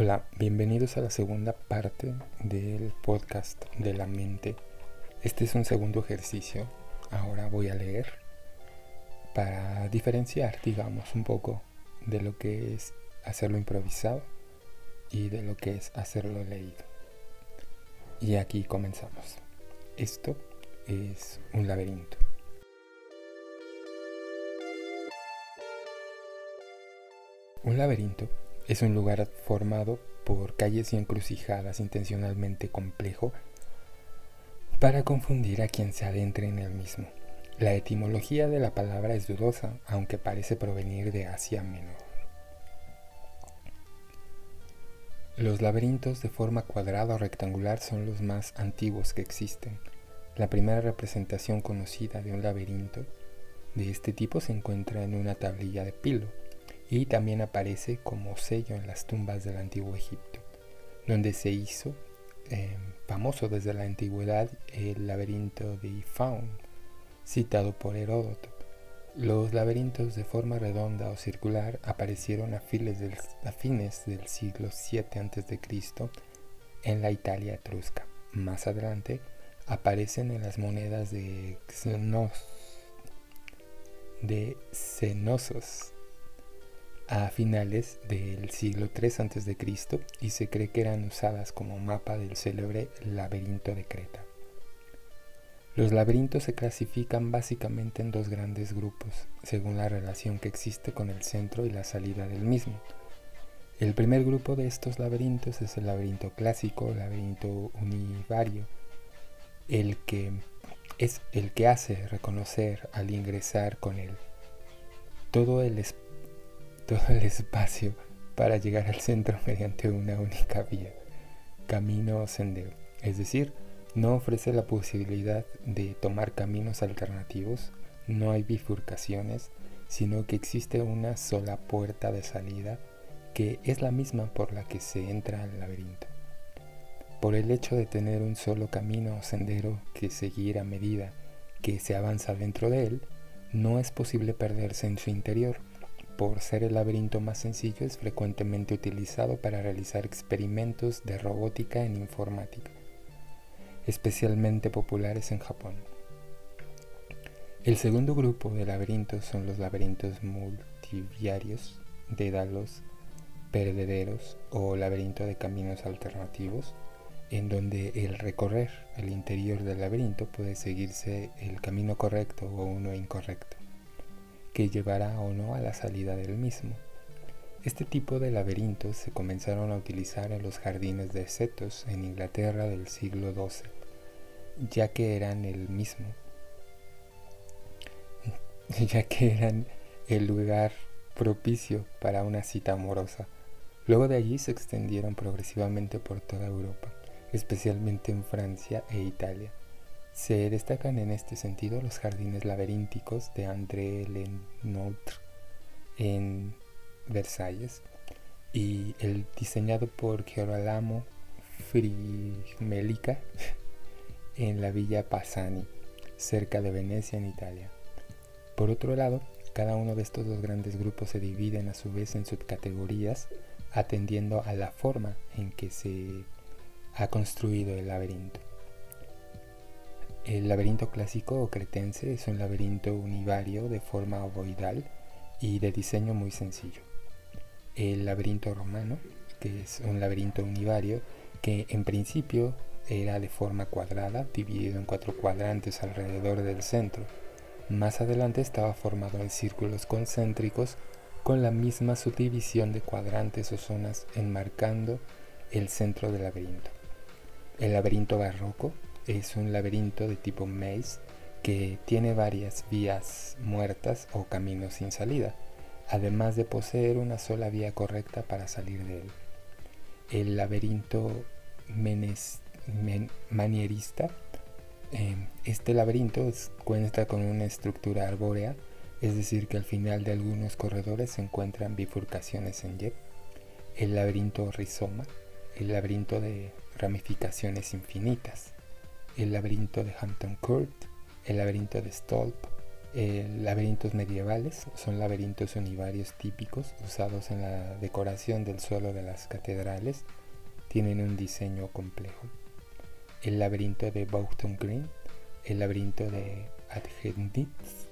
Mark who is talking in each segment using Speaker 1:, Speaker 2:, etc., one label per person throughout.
Speaker 1: Hola, bienvenidos a la segunda parte del podcast de la mente. Este es un segundo ejercicio. Ahora voy a leer para diferenciar, digamos, un poco de lo que es hacerlo improvisado y de lo que es hacerlo leído. Y aquí comenzamos. Esto es un laberinto. Un laberinto es un lugar formado por calles y encrucijadas intencionalmente complejo para confundir a quien se adentre en el mismo. La etimología de la palabra es dudosa, aunque parece provenir de Asia Menor. Los laberintos de forma cuadrada o rectangular son los más antiguos que existen. La primera representación conocida de un laberinto de este tipo se encuentra en una tablilla de Pilo, y también aparece como sello en las tumbas del antiguo Egipto, donde se hizo em, famoso desde la antigüedad el laberinto de Ifaun, citado por Heródoto. Los laberintos de forma redonda o circular aparecieron a, fines del, a fines del siglo VII a.C. en la Italia etrusca. Más adelante aparecen en las monedas de Xenos, de Cenosos a finales del siglo III a.C. y se cree que eran usadas como mapa del célebre laberinto de Creta. Los laberintos se clasifican básicamente en dos grandes grupos, según la relación que existe con el centro y la salida del mismo. El primer grupo de estos laberintos es el laberinto clásico, laberinto univario, el que es el que hace reconocer al ingresar con él todo el espacio todo el espacio para llegar al centro mediante una única vía, camino o sendero. Es decir, no ofrece la posibilidad de tomar caminos alternativos, no hay bifurcaciones, sino que existe una sola puerta de salida que es la misma por la que se entra al laberinto. Por el hecho de tener un solo camino o sendero que seguir a medida que se avanza dentro de él, no es posible perderse en su interior por ser el laberinto más sencillo, es frecuentemente utilizado para realizar experimentos de robótica en informática, especialmente populares en Japón. El segundo grupo de laberintos son los laberintos multiviarios, dédalos, perdederos o laberinto de caminos alternativos, en donde el recorrer el interior del laberinto puede seguirse el camino correcto o uno incorrecto que llevará o no a la salida del mismo. Este tipo de laberintos se comenzaron a utilizar en los jardines de setos en Inglaterra del siglo XII, ya que eran el mismo, ya que eran el lugar propicio para una cita amorosa. Luego de allí se extendieron progresivamente por toda Europa, especialmente en Francia e Italia. Se destacan en este sentido los jardines laberínticos de André Lenôtre en Versalles y el diseñado por Girolamo Frimelica en la villa Passani, cerca de Venecia en Italia. Por otro lado, cada uno de estos dos grandes grupos se dividen a su vez en subcategorías atendiendo a la forma en que se ha construido el laberinto. El laberinto clásico o cretense es un laberinto univario de forma ovoidal y de diseño muy sencillo. El laberinto romano, que es un laberinto univario que en principio era de forma cuadrada, dividido en cuatro cuadrantes alrededor del centro. Más adelante estaba formado en círculos concéntricos con la misma subdivisión de cuadrantes o zonas enmarcando el centro del laberinto. El laberinto barroco es un laberinto de tipo maze que tiene varias vías muertas o caminos sin salida, además de poseer una sola vía correcta para salir de él. El laberinto manierista, em, este laberinto cuenta con una estructura arbórea, es decir, que al final de algunos corredores se encuentran bifurcaciones en Y. El laberinto rizoma, el laberinto de ramificaciones infinitas el laberinto de Hampton Court, el laberinto de Stolp, Eh, laberintos medievales son laberintos univarios típicos usados en la decoración del suelo de las catedrales. Tienen un diseño complejo. El laberinto de Boughton Green, el laberinto de Adgenitz,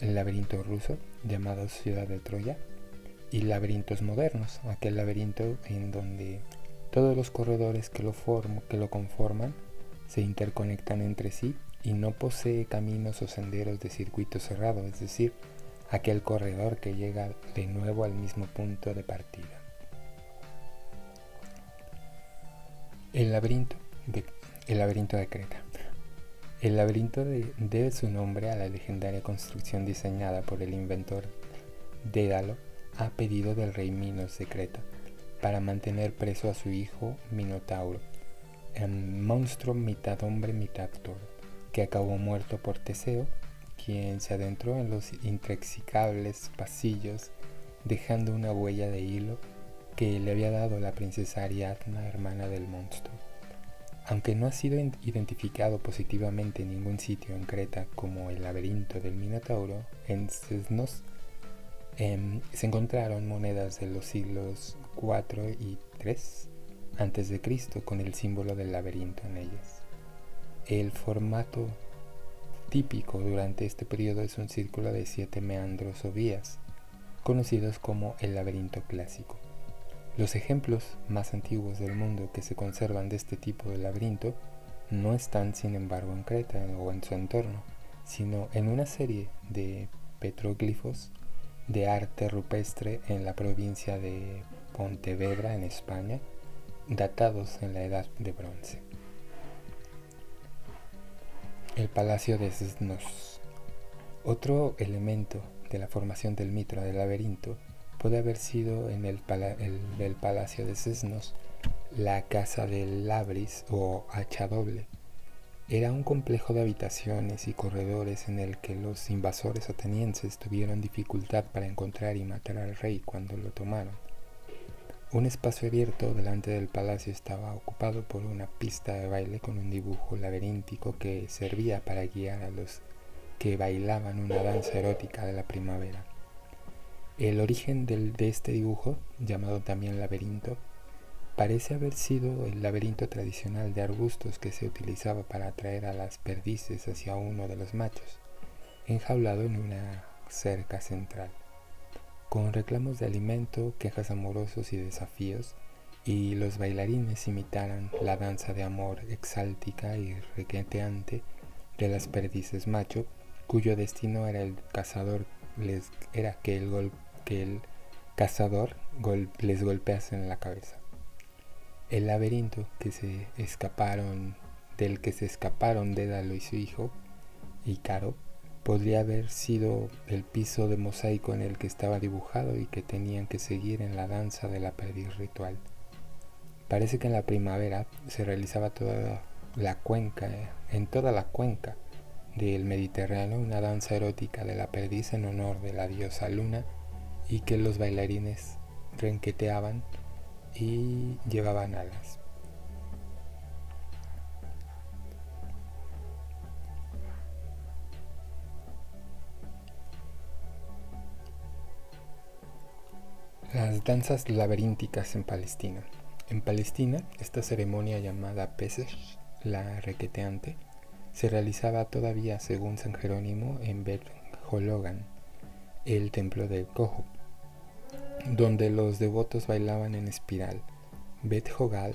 Speaker 1: el laberinto ruso llamado Ciudad de Troya y laberintos modernos, aquel laberinto en donde todos los corredores que lo, que lo conforman se interconectan entre sí y no posee caminos o senderos de circuito cerrado, es decir, aquel corredor que llega de nuevo al mismo punto de partida. El laberinto de, Creta. El laberinto debe su nombre a la legendaria construcción diseñada por el inventor Dédalo a pedido del rey Minos de Creta para mantener preso a su hijo Minotauro, monstruo mitad hombre mitad toro que acabó muerto por Teseo, quien se adentró en los inextricables pasillos dejando una huella de hilo que le había dado la princesa Ariadna, hermana del monstruo. Aunque no ha sido identificado positivamente en ningún sitio en Creta como el laberinto del Minotauro, en Sesnos em, se encontraron monedas de los siglos 4 y 3 antes de Cristo con el símbolo del laberinto en ellas. El formato típico durante este periodo es un círculo de siete meandros o vías, conocidos como el laberinto clásico. Los ejemplos más antiguos del mundo que se conservan de este tipo de laberinto no están sin embargo en Creta o en su entorno, sino en una serie de petroglifos de arte rupestre en la provincia de Pontevedra, en España, datados en la Edad de Bronce. El Palacio de Sesnos. Otro elemento de la formación del mitra del laberinto puede haber sido en el, Palacio de Sesnos la Casa del Labris o Hacha Doble. Era un complejo de habitaciones y corredores en el que los invasores atenienses tuvieron dificultad para encontrar y matar al rey cuando lo tomaron. Un espacio abierto delante del palacio estaba ocupado por una pista de baile con un dibujo laberíntico que servía para guiar a los que bailaban una danza erótica de la primavera. El origen de este dibujo, llamado también laberinto, parece haber sido el laberinto tradicional de arbustos que se utilizaba para atraer a las perdices hacia uno de los machos, enjaulado en una cerca central con reclamos de alimento, quejas amorosos y desafíos, y los bailarines imitaran la danza de amor exáltica y requeteante de las perdices macho, cuyo destino era el cazador les, era que el, que el cazador les golpease en la cabeza. El laberinto que se escaparon del que se escaparon Dédalo y su hijo, Ícaro, podría haber sido el piso de mosaico en el que estaba dibujado y que tenían que seguir en la danza de la perdiz ritual. Parece que en la primavera se realizaba toda la cuenca, en toda la cuenca del Mediterráneo, una danza erótica de la perdiz en honor de la diosa luna y que los bailarines renqueteaban y llevaban alas. Las danzas laberínticas en Palestina. En Palestina, esta ceremonia llamada Pesach, la requeteante, se realizaba todavía según San Jerónimo en Bet Hologan, el templo del Cojo, donde los devotos bailaban en espiral. Bet Hogal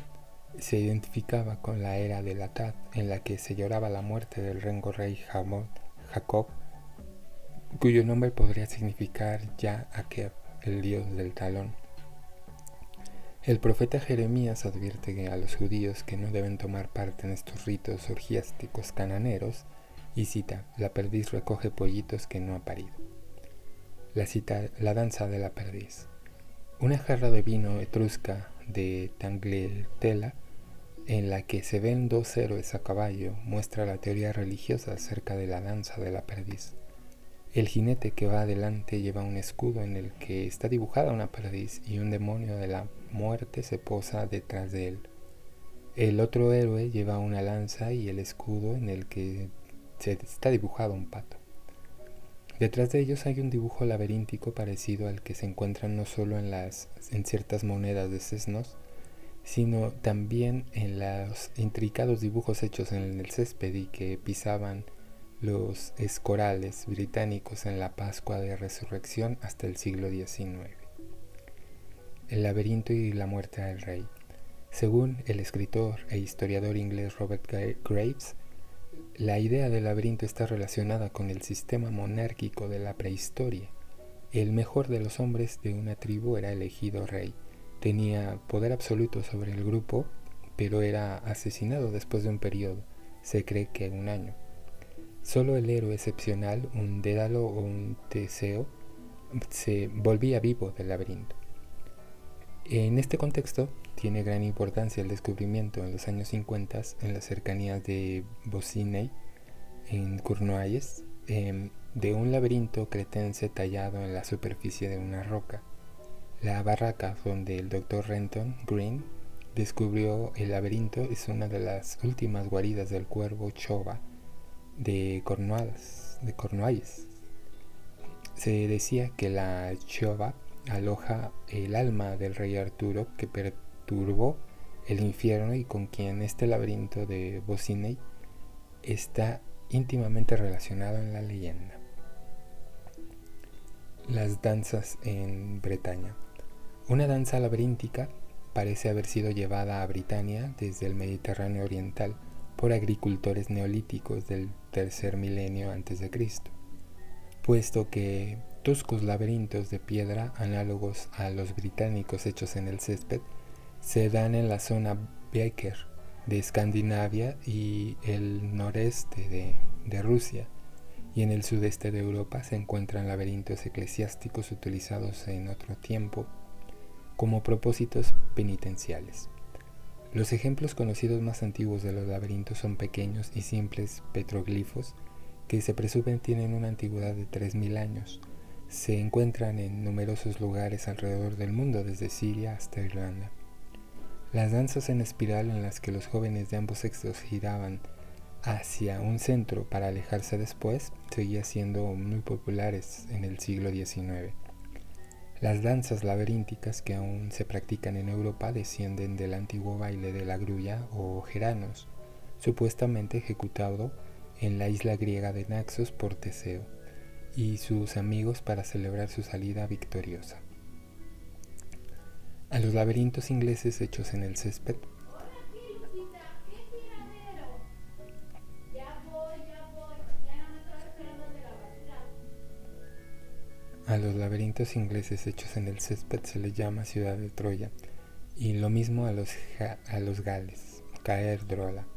Speaker 1: se identificaba con la era del Atad, en la que se lloraba la muerte del rengo rey Jacob, cuyo nombre podría significar ya Akeb el dios del talón. El profeta Jeremías advierte a los judíos que no deben tomar parte en estos ritos orgiásticos cananeros y cita, la perdiz recoge pollitos que no ha parido. La cita, la danza de la perdiz. Una jarra de vino etrusca de Tangletela en la que se ven dos héroes a caballo muestra la teoría religiosa acerca de la danza de la perdiz. El jinete que va adelante lleva un escudo en el que está dibujada una perdiz y un demonio de la muerte se posa detrás de él. El otro héroe lleva una lanza y el escudo en el que se está dibujado un pato. Detrás de ellos hay un dibujo laberíntico parecido al que se encuentra no solo en, las, en ciertas monedas de sesnos, sino también en los intricados dibujos hechos en el césped y que pisaban los escorales británicos en la Pascua de Resurrección hasta el siglo XIX. El laberinto y la muerte del rey. Según el escritor e historiador inglés Robert Graves, la idea del laberinto está relacionada con el sistema monárquico de la prehistoria. El mejor de los hombres de una tribu era elegido rey. Tenía poder absoluto sobre el grupo, pero era asesinado después de un periodo, se cree que un año. Solo el héroe excepcional, un Dédalo o un Teseo, se volvía vivo del laberinto. En este contexto, tiene gran importancia el descubrimiento en los años 50 en las cercanías de Bociney, en Cornualles, em, de un laberinto cretense tallado en la superficie de una roca. La barraca donde el Dr. Renton Green descubrió el laberinto es una de las últimas guaridas del cuervo Chova de Cornualles. De Cornualles. Se decía que la Chova aloja el alma del rey Arturo que turbó el infierno y con quien este laberinto de Bociney está íntimamente relacionado en la leyenda. Las danzas en Bretaña. Una danza laberíntica parece haber sido llevada a Britania desde el Mediterráneo oriental por agricultores neolíticos del tercer milenio antes de Cristo, puesto que toscos laberintos de piedra análogos a los británicos hechos en el césped se dan en la zona Becker de Escandinavia y el noreste de, de Rusia, y en el sudeste de Europa se encuentran laberintos eclesiásticos utilizados en otro tiempo como propósitos penitenciales. Los ejemplos conocidos más antiguos de los laberintos son pequeños y simples petroglifos que se presumen tienen una antigüedad de 3.000 años. Se encuentran en numerosos lugares alrededor del mundo, desde Siria hasta Irlanda. Las danzas en espiral en las que los jóvenes de ambos sexos giraban hacia un centro para alejarse después seguían siendo muy populares en el siglo XIX. Las danzas laberínticas que aún se practican en Europa descienden del antiguo baile de la grulla o geranos, supuestamente ejecutado en la isla griega de Naxos por Teseo y sus amigos para celebrar su salida victoriosa a los laberintos ingleses hechos en el césped. A los laberintos ingleses hechos en el césped se les llama ciudad de Troya y lo mismo a los, a los gales, caer drola.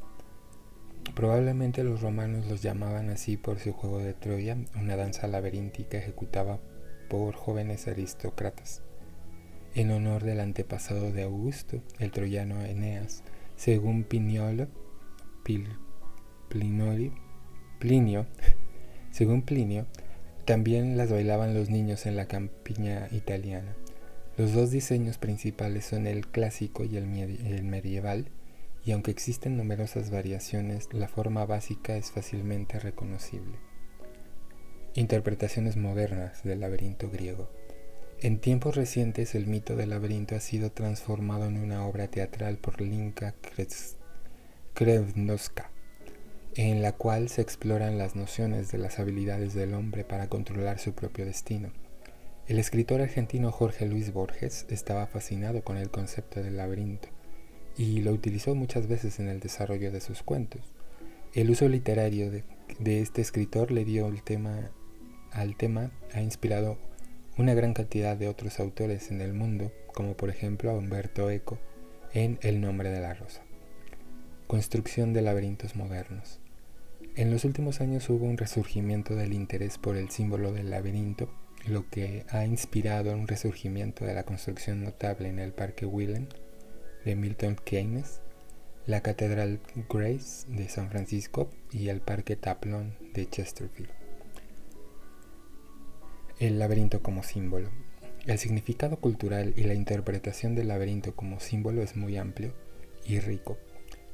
Speaker 1: Probablemente los romanos los llamaban así por su juego de Troya, una danza laberíntica ejecutada por jóvenes aristócratas en honor del antepasado de Augusto, el troyano Eneas, según Piniolo, Plinio, según Plinio, también las bailaban los niños en la campiña italiana. Los dos diseños principales son el clásico y el medieval, y aunque existen numerosas variaciones, la forma básica es fácilmente reconocible. Interpretaciones modernas del laberinto griego. En tiempos recientes el mito del laberinto ha sido transformado en una obra teatral por Linka Krevnoska, en la cual se exploran las nociones de las habilidades del hombre para controlar su propio destino. El escritor argentino Jorge Luis Borges estaba fascinado con el concepto del laberinto y lo utilizó muchas veces en el desarrollo de sus cuentos. El uso literario de, este escritor le dio al tema ha inspirado una gran cantidad de otros autores en el mundo, como por ejemplo a Humberto Eco en El nombre de la rosa. Construcción de laberintos modernos. En los últimos años hubo un resurgimiento del interés por el símbolo del laberinto, lo que ha inspirado un resurgimiento de la construcción notable en el Parque Willen de Milton Keynes, la Catedral Grace de San Francisco y el Parque Taplón de Chesterfield. El laberinto como símbolo. El significado cultural y la interpretación del laberinto como símbolo es muy amplio y rico.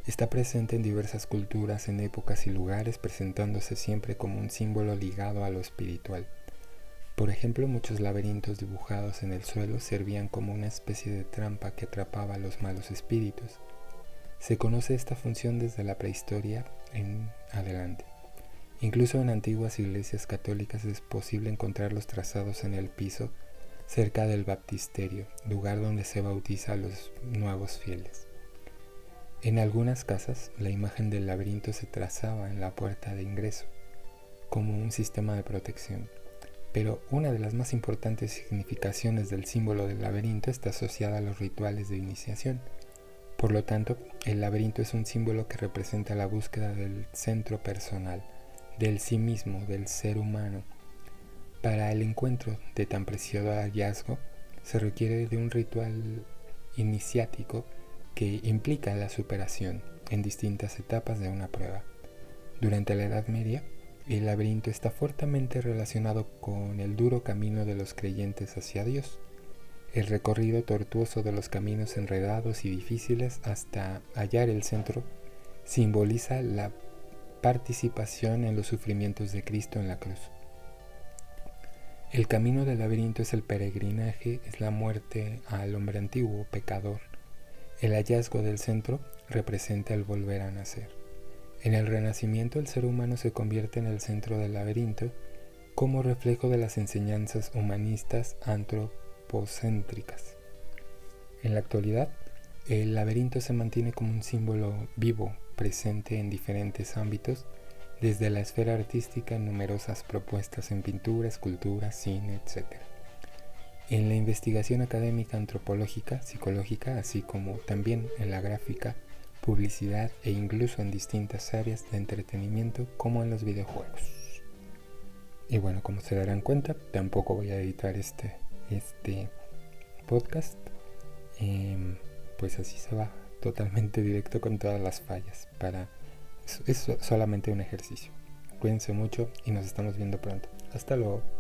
Speaker 1: Está presente en diversas culturas, en épocas y lugares, presentándose siempre como un símbolo ligado a lo espiritual. Por ejemplo, muchos laberintos dibujados en el suelo servían como una especie de trampa que atrapaba a los malos espíritus. Se conoce esta función desde la prehistoria en adelante. Incluso en antiguas iglesias católicas es posible encontrarlos trazados en el piso cerca del baptisterio, lugar donde se bautiza a los nuevos fieles. En algunas casas la imagen del laberinto se trazaba en la puerta de ingreso, como un sistema de protección. Pero una de las más importantes significaciones del símbolo del laberinto está asociada a los rituales de iniciación. Por lo tanto, el laberinto es un símbolo que representa la búsqueda del centro personal, del sí mismo, del ser humano. Para el encuentro de tan preciado hallazgo se requiere de un ritual iniciático que implica la superación en distintas etapas de una prueba. Durante la Edad Media, el laberinto está fuertemente relacionado con el duro camino de los creyentes hacia Dios, el recorrido tortuoso de los caminos enredados y difíciles hasta hallar el centro simboliza la participación en los sufrimientos de Cristo en la cruz. El camino del laberinto es el peregrinaje, es la muerte al hombre antiguo, pecador. El hallazgo del centro representa el volver a nacer. En el Renacimiento el ser humano se convierte en el centro del laberinto como reflejo de las enseñanzas humanistas antropocéntricas. En la actualidad, el laberinto se mantiene como un símbolo vivo, presente en diferentes ámbitos, desde la esfera artística en numerosas propuestas en pintura, escultura, cine, etc. En la investigación académica antropológica, psicológica, así como también en la gráfica, publicidad e incluso en distintas áreas de entretenimiento como en los videojuegos. Y bueno, como se darán cuenta, tampoco voy a editar este, este podcast. Em, pues así se va, totalmente directo con todas las fallas. Para es solamente un ejercicio. Cuídense mucho y nos estamos viendo pronto. Hasta luego.